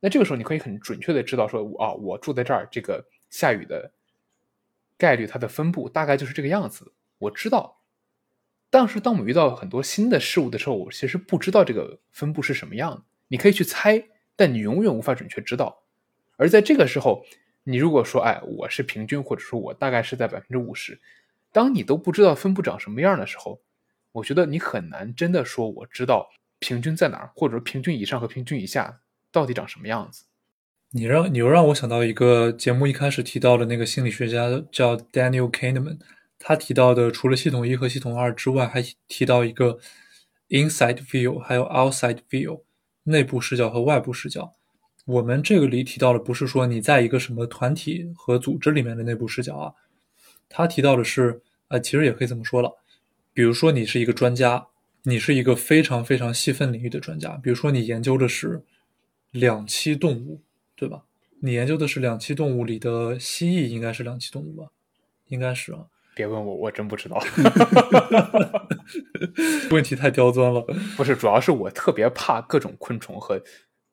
那这个时候你可以很准确的知道说，啊，我住在这儿，这个下雨的概率它的分布大概就是这个样子，我知道。但是当我们遇到很多新的事物的时候，我其实不知道这个分布是什么样的。你可以去猜，但你永远无法准确知道。而在这个时候。你如果说，哎，我是平均，或者说我大概是在百分之五十，当你都不知道分布长什么样的时候，我觉得你很难真的说我知道平均在哪儿，或者说平均以上和平均以下到底长什么样子。你让你又让我想到一个节目一开始提到的那个心理学家叫 Daniel Kahneman，他提到的除了系统一和系统二之外，还提到一个 inside view，还有 outside view，内部视角和外部视角。我们这个里提到的不是说你在一个什么团体和组织里面的内部视角啊，他提到的是，呃，其实也可以这么说了，比如说你是一个专家，你是一个非常非常细分领域的专家，比如说你研究的是两栖动物，对吧？你研究的是两栖动物里的蜥蜴，应该是两栖动物吧？应该是啊。别问我，我真不知道。问题太刁钻了。不是，主要是我特别怕各种昆虫和。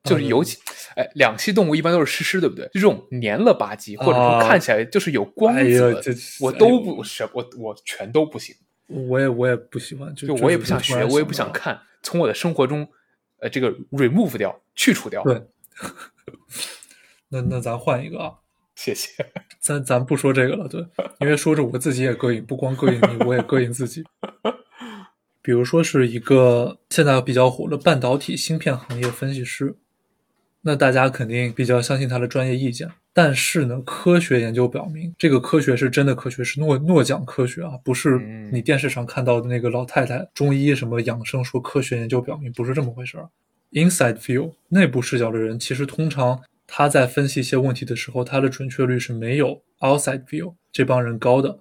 就是尤其，哎，两栖动物一般都是湿湿，对不对？就这种黏了吧唧，或者说看起来就是有光泽，我都不是我我全都不行。我也我也不喜欢，就我也不想学，我也不想看，从我的生活中，呃，这个 remove 掉，去除掉。对，那那咱换一个啊，谢谢。咱咱不说这个了，对，因为说着我自己也膈应，不光膈应你，我也膈应自己。比如说是一个现在比较火的半导体芯片行业分析师。那大家肯定比较相信他的专业意见，但是呢，科学研究表明，这个科学是真的科学，是诺诺奖科学啊，不是嗯你电视上看到的那个老太太中医什么养生说科学研究表明，不是这么回事儿。Inside view 内部视角的人，其实通常他在分析一些问题的时候，他的准确率是没有 outside view 这帮人高的。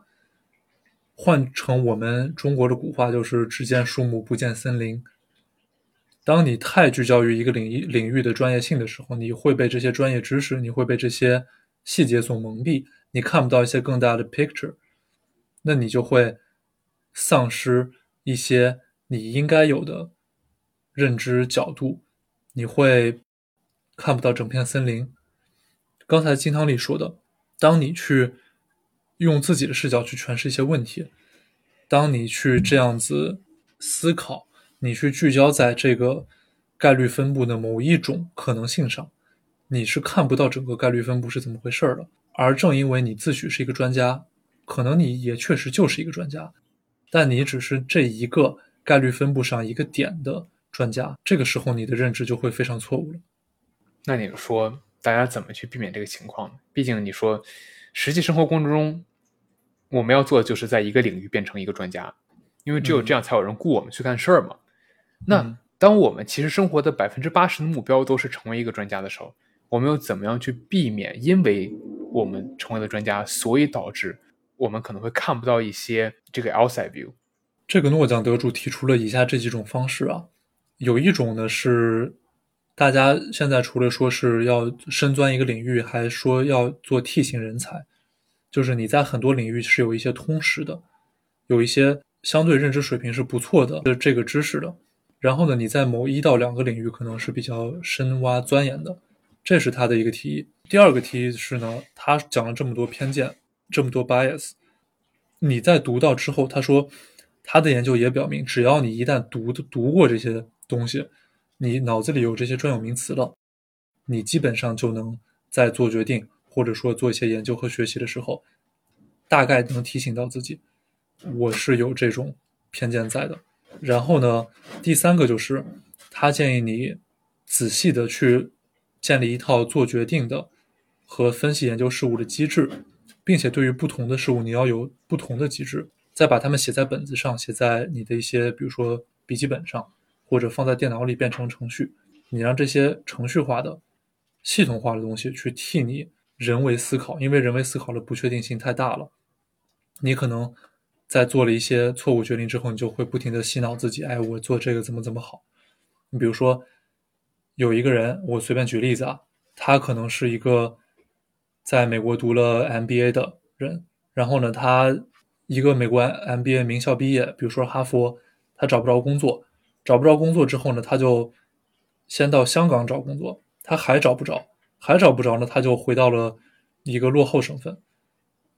换成我们中国的古话就是“只见树木，不见森林”。当你太聚焦于一个领域领域的专业性的时候，你会被这些专业知识，你会被这些细节所蒙蔽，你看不到一些更大的 picture，那你就会丧失一些你应该有的认知角度，你会看不到整片森林。刚才金汤力说的，当你去用自己的视角去诠释一些问题，当你去这样子思考，你去聚焦在这个概率分布的某一种可能性上，你是看不到整个概率分布是怎么回事儿的。而正因为你自诩是一个专家，可能你也确实就是一个专家，但你只是这一个概率分布上一个点的专家，这个时候你的认知就会非常错误了。那你说大家怎么去避免这个情况呢？毕竟你说实际生活过程中，我们要做的就是在一个领域变成一个专家，因为只有这样才有人雇我们去干事儿嘛。那嗯当我们其实生活的百分之八十的目标都是成为一个专家的时候，我们又怎么样去避免？因为我们成为了专家，所以导致我们可能会看不到一些这个 outside view。这个诺奖得主提出了以下这几种方式啊，有一种呢是大家现在除了说是要深钻一个领域，还说要做 T 型人才，就是你在很多领域是有一些通识的，有一些相对认知水平是不错的这这个知识的，然后呢，你在某一到两个领域可能是比较深挖钻研的，这是他的一个提议。第二个提议是呢，他讲了这么多偏见，这么多 bias，你在读到之后，他说他的研究也表明，只要你一旦读读过这些东西，你脑子里有这些专有名词了，你基本上就能在做决定或者说做一些研究和学习的时候，大概能提醒到自己，我是有这种偏见在的。然后呢，第三个就是他建议你仔细的去建立一套做决定的和分析研究事物的机制，并且对于不同的事物，你要有不同的机制，再把它们写在本子上，写在你的一些比如说笔记本上，或者放在电脑里变成程序。你让这些程序化的、系统化的东西去替你人为思考，因为人为思考的不确定性太大了，你可能在做了一些错误决定之后，你就会不停的洗脑自己，哎，我做这个怎么怎么好。你比如说，有一个人，我随便举例子啊，他可能是一个在美国读了 MBA 的人，然后呢，他一个美国 MBA 名校毕业，比如说哈佛，他找不着工作，找不着工作之后呢，他就先到香港找工作，他还找不着，还找不着呢，他就回到了一个落后省份，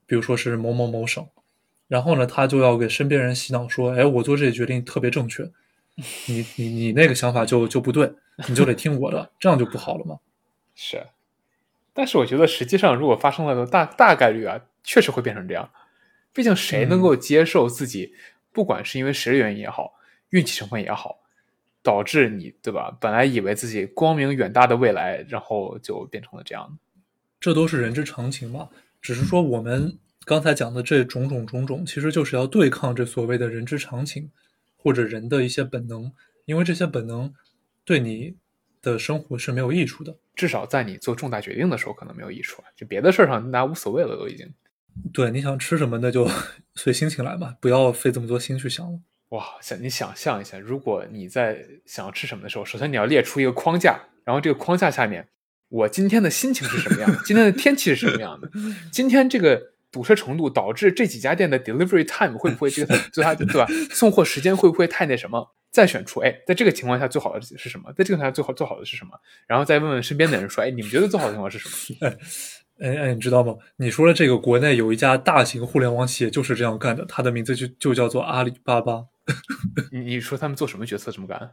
比如说是某某某省，然后呢，他就要给身边人洗脑说，哎，我做这个决定特别正确，你你你那个想法就就不对，你就得听我的，这样就不好了嘛。是，但是我觉得实际上如果发生了的大大概率啊，确实会变成这样。毕竟谁能够接受自己，不管是因为谁的原因也好，运气成分也好，导致你对吧？本来以为自己光明远大的未来，然后就变成了这样。这都是人之常情嘛。只是说我们刚才讲的这种种种种，其实就是要对抗这所谓的人之常情，或者人的一些本能，因为这些本能对你的生活是没有益处的。至少在你做重大决定的时候，可能没有益处啊。就别的事儿上，大家无所谓了，都已经。对，你想吃什么，那就 随心情来嘛，不要费这么多心去想了。哇，想你想象一下，如果你在想要吃什么的时候，首先你要列出一个框架，然后这个框架下面，我今天的心情是什么样的？今天的天气是什么样的？今天这个堵车程度导致这几家店的 delivery time 会不会这个最它 对吧？送货时间会不会太那什么？再选出，哎，在这个情况下最好的是什么？在这个情况下最好最好的是什么？然后再问问身边的人说，哎，你们觉得最好的情况是什么？哎哎，你知道吗？你说的这个国内有一家大型互联网企业就是这样干的，它的名字就就叫做阿里巴巴。你你说他们做什么决策这么干？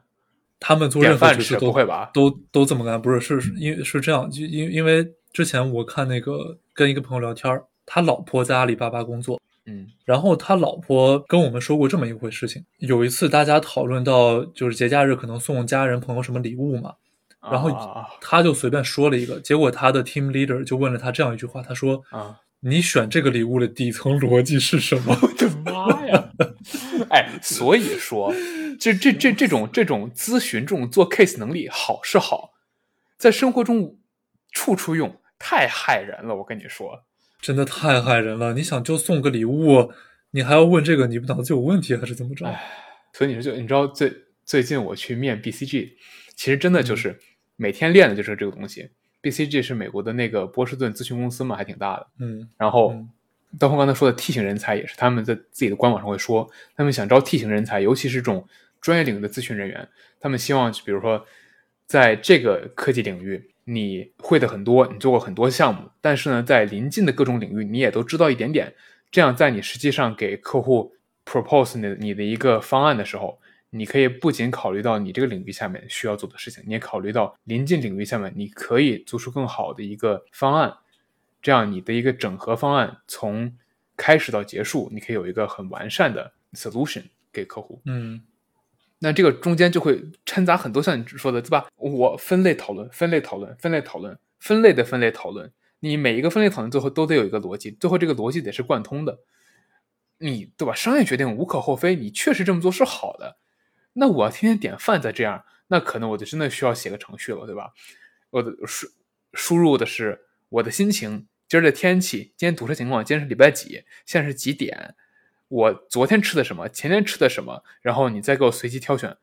他们做任何决策都不会吧？都都这么干，不是是是因为是这样，就因因为之前我看那个跟一个朋友聊天儿，他老婆在阿里巴巴工作，嗯然后他老婆跟我们说过这么一回事情。有一次大家讨论到就是节假日可能送家人朋友什么礼物嘛，然后啊他就随便说了一个，结果他的 team leader 就问了他这样一句话，他说啊！：“你选这个礼物的底层逻辑是什么我的妈呀！哎，所以说，这这这这种这种咨询这种做 case 能力好是好，在生活中处处用，太害人了。我跟你说，？”真的太害人了！你想就送个礼物，你还要问这个，你不脑子有问题还是怎么着？所以你说就你知道最最近我去面 BCG，其实真的就是每天练的就是这个东西。BCG 是美国的那个波士顿咨询公司嘛，还挺大的。嗯然后嗯，刀锋刚才说的 T 型人才也是他们在自己的官网上会说，他们想招 T 型人才，尤其是这种专业领域的咨询人员，他们希望比如说在这个科技领域你会的很多，你做过很多项目，但是呢，在临近的各种领域你也都知道一点点，这样在你实际上给客户 propose 你的你的一个方案的时候。你可以不仅考虑到你这个领域下面需要做的事情，你也考虑到临近领域下面你可以做出更好的一个方案，这样你的一个整合方案从开始到结束，你可以有一个很完善的 solution 给客户。嗯那这个中间就会掺杂很多像你说的，对吧？我分类讨论，分类讨论，分类讨论，分类的分类讨论。你每一个分类讨论最后都得有一个逻辑，最后这个逻辑得是贯通的。你对吧？商业决定无可厚非，你确实这么做是好的。那我天天点饭再这样，那可能我就真的需要写个程序了，对吧？我的输输入的是我的心情，今儿的天气，今天堵车情况，今天是礼拜几，现在是几点，我昨天吃的什么，前天吃的什么，然后你再给我随机挑选。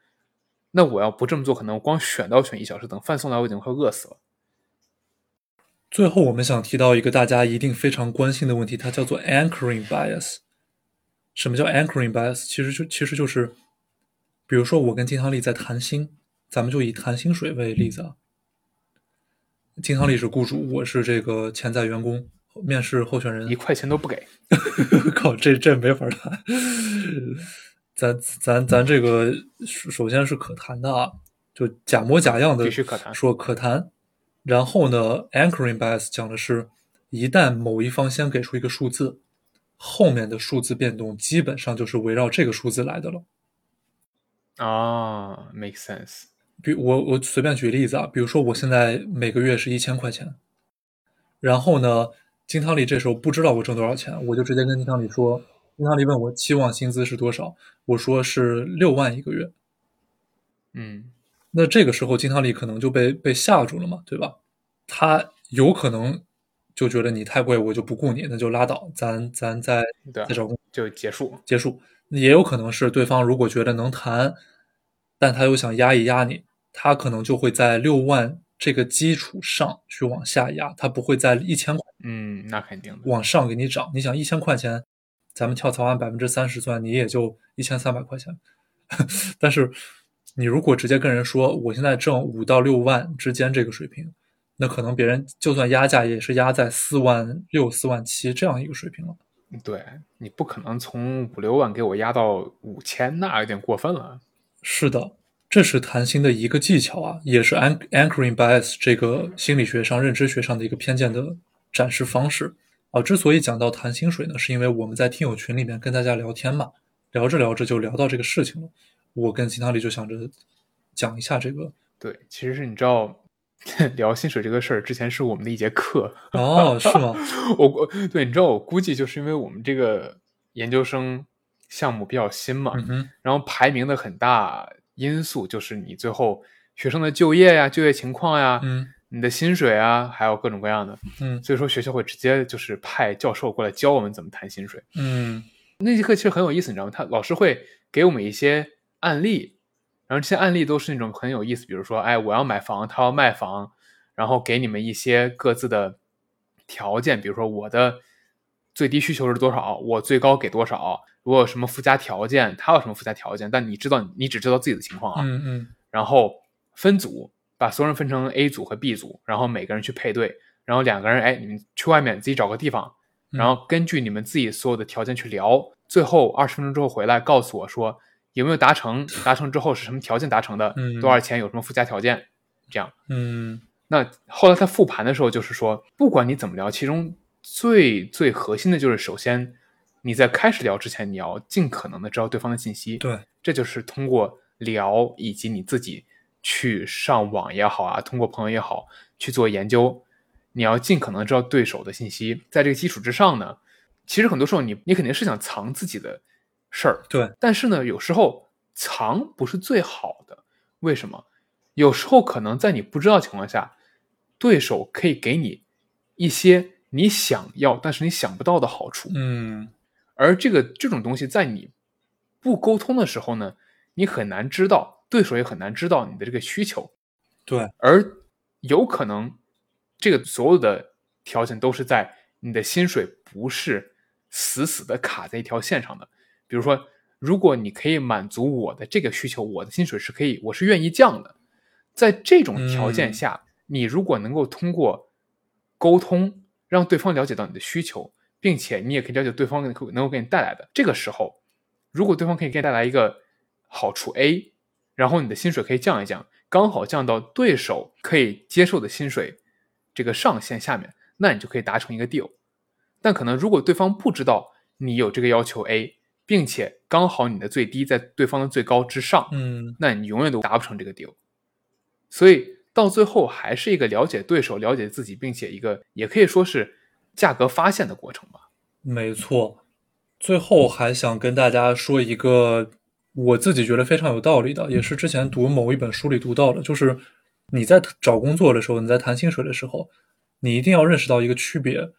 那我要不这么做，可能我光选到选一小时，等饭送来我已经快饿死了。最后，我们想提到一个大家一定非常关心的问题，它叫做 anchoring bias。什么叫 anchoring bias？其实就其实就是，比如说我跟金汤力在谈薪，咱们就以谈薪水为例子。金汤力是雇主，我是这个潜在员工，面试候选人一。块钱都不给，靠，这这没法谈。咱咱咱这个首首先是可谈的啊，就假模假样的必须可谈说可谈。然后呢，anchoring bias 讲的是，一旦某一方先给出一个数字，后面的数字变动基本上就是围绕这个数字来的了。啊，make sense。比我我随便举例子啊，比如说我现在每个月是一千块钱，然后呢，金汤力这时候不知道我挣多少钱，我就直接跟金汤力说，金汤力问我期望薪资是多少，我说是六万一个月，嗯那这个时候金汤力可能就被被吓住了嘛，对吧？他有可能就觉得你太贵，我就不雇你，那就拉倒，咱咱再再找工就结束。结束。也有可能是对方如果觉得能谈，但他又想压一压你，他可能就会在六万这个基础上去往下压，它不会在一千块嗯，那肯定的。往上给你涨。你想一千块钱，咱们跳槽按百分之三十算，你也就一千三百块钱。但是你如果直接跟人说我现在挣五到六万之间这个水平，那可能别人就算压价也是压在四万六、四万七这样一个水平了。对你不可能从五六万给我压到五千，那有点过分了。是的，这是谈心的一个技巧啊，也是 an anchoring bias 这个心理学上、认知学上的一个偏见的展示方式啊。之所以讲到谈薪水呢，是因为我们在听友群里面跟大家聊天嘛，聊着聊着就聊到这个事情了。我跟金汤里就想着讲一下这个。对，其实是你知道，聊薪水这个事儿，之前是我们的一节课。哦，是吗？我估对，你知道，我估计就是因为我们这个研究生项目比较新嘛，嗯，然后排名的很大因素就是你最后学生的就业呀、就业情况呀、嗯你的薪水啊，还有各种各样的。嗯所以说学校会直接就是派教授过来教我们怎么谈薪水。嗯那节课其实很有意思，你知道吗？他老师会给我们一些案例，然后这些案例都是那种很有意思，比如说，哎，我要买房，他要卖房，然后给你们一些各自的条件，比如说我的最低需求是多少，我最高给多少，如果有什么附加条件，他有什么附加条件，但你知道，你只知道自己的情况啊，嗯嗯然后分组，把所有人分成 A 组和 B 组，然后每个人去配对，然后两个人，哎，你们去外面自己找个地方，然后根据你们自己所有的条件去聊，最后二十分钟之后回来告诉我说有没有达成，达成之后是什么条件达成的，嗯多少钱，有什么附加条件，这样。嗯那后来他复盘的时候就是说，不管你怎么聊，其中最最核心的就是，首先你在开始聊之前，你要尽可能的知道对方的信息，对，这就是通过聊以及你自己去上网也好啊，通过朋友也好去做研究，你要尽可能知道对手的信息。在这个基础之上呢，其实很多时候你你肯定是想藏自己的事儿，对，但是呢，有时候藏不是最好的。为什么？有时候可能在你不知道情况下，对手可以给你一些你想要但是你想不到的好处。嗯，而这个这种东西在你不沟通的时候呢，你很难知道，对手也很难知道你的这个需求。对，而有可能这个所有的条件都是在你的薪水不是死死的卡在一条线上的。比如说，如果你可以满足我的这个需求，我的薪水是可以，我是愿意降的。在这种条件下，你如果能够通过沟通让对方了解到你的需求，并且你也可以了解对方能够能够给你带来的，这个时候，如果对方可以给你带来一个好处 A，然后你的薪水可以降一降，刚好降到对手可以接受的薪水这个上限下面，那你就可以达成一个 deal。但可能如果对方不知道你有这个要求 A，并且刚好你的最低在对方的最高之上，嗯，那你永远都达不成这个 deal。所以到最后还是一个了解对手、了解自己，并且一个也可以说是价格发现的过程吧。没错。最后还想跟大家说一个我自己觉得非常有道理的，也是之前读某一本书里读到的，就是你在找工作的时候，你在谈薪水的时候，你一定要认识到一个区别，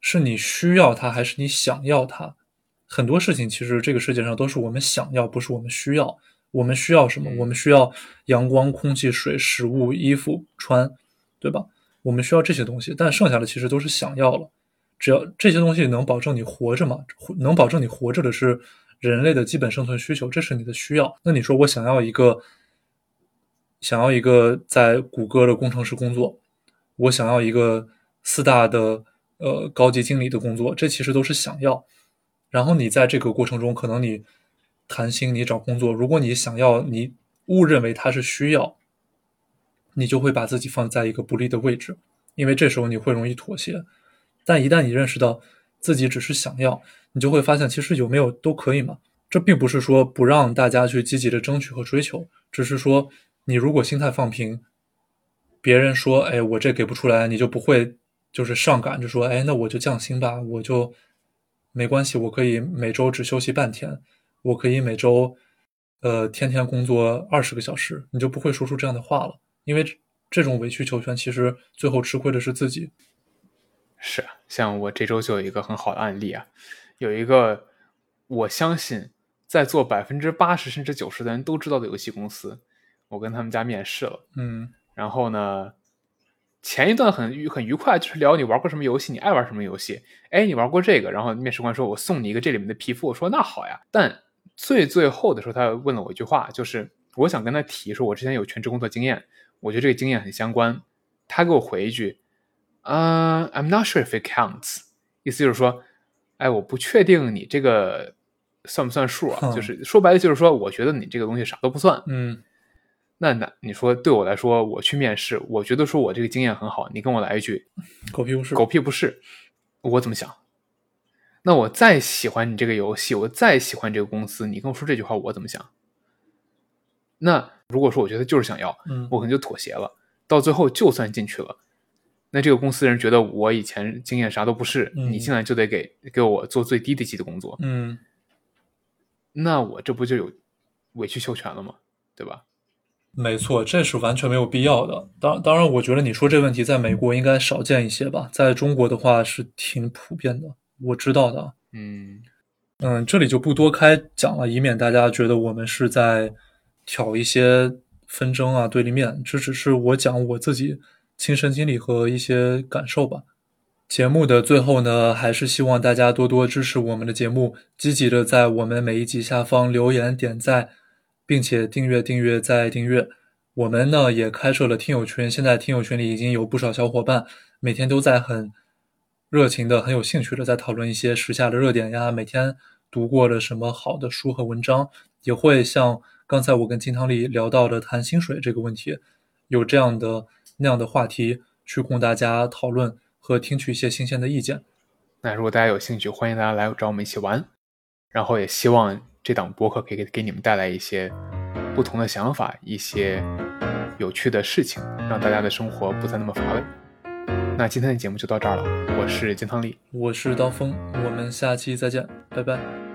是你需要它还是你想要它。很多事情其实这个世界上都是我们想要，不是我们需要。我们需要什么？我们需要阳光、空气、水、食物、衣服穿，对吧？我们需要这些东西，但剩下的其实都是想要了。只要这些东西能保证你活着嘛，能保证你活着的是人类的基本生存需求，这是你的需要。那你说我想要一个，想要一个在谷歌的工程师工作，我想要一个四大的呃高级经理的工作，这其实都是想要。然后你在这个过程中，可能你。谈心，你找工作，如果你想要，你误认为他是需要，你就会把自己放在一个不利的位置，因为这时候你会容易妥协。但一旦你认识到自己只是想要，你就会发现其实有没有都可以嘛。这并不是说不让大家去积极的争取和追求，只是说你如果心态放平，别人说哎我这给不出来，你就不会就是上赶着说哎那我就降薪吧，我就没关系，我可以每周只休息半天。我可以每周，呃，天天工作二十个小时，你就不会说出这样的话了。因为这种委曲求全，其实最后吃亏的是自己。是啊，像我这周就有一个很好的案例啊，有一个我相信在做百分之八十甚至九十的人都知道的游戏公司，我跟他们家面试了，嗯，然后呢，前一段很愉很愉快，就是聊你玩过什么游戏，你爱玩什么游戏，哎，你玩过这个，然后面试官说我送你一个这里面的皮肤，我说那好呀，但。最最后的时候，他问了我一句话，就是我想跟他提说，我之前有全职工作经验，我觉得这个经验很相关。他给我回一句，啊，I'm not sure if it counts，意思就是说，哎，我不确定你这个算不算数啊？就是说白了就是说，我觉得你这个东西啥都不算。嗯，那那你说对我来说，我去面试，我觉得说我这个经验很好，你跟我来一句，狗屁不是，狗屁不是，我怎么想？那我再喜欢你这个游戏，我再喜欢这个公司，你跟我说这句话，我怎么想？那如果说我觉得就是想要，嗯，我可能就妥协了。到最后就算进去了，那这个公司人觉得我以前经验啥都不是，你进来就得给给我做最低的级的工作，嗯，那我这不就有委曲求全了吗？对吧？没错，这是完全没有必要的。当当然，我觉得你说这问题在美国应该少见一些吧，在中国的话是挺普遍的。我知道的，嗯嗯，这里就不多开讲了，以免大家觉得我们是在挑一些纷争啊、对立面。这只是我讲我自己亲身经历和一些感受吧。节目的最后呢，还是希望大家多多支持我们的节目，积极的在我们每一集下方留言点赞，并且订阅、订阅再订阅。我们呢也开设了听友群，现在听友群里已经有不少小伙伴，每天都在很。热情的、很有兴趣的，在讨论一些时下的热点呀，每天读过的什么好的书和文章，也会像刚才我跟金汤力聊到的谈薪水这个问题，有这样的那样的话题去供大家讨论和听取一些新鲜的意见。那如果大家有兴趣，欢迎大家来找我们一起玩，然后也希望这档播客可以给给你们带来一些不同的想法，一些有趣的事情，让大家的生活不再那么乏味。那今天的节目就到这儿了，我是金汤力，我是刀锋，我们下期再见，拜拜。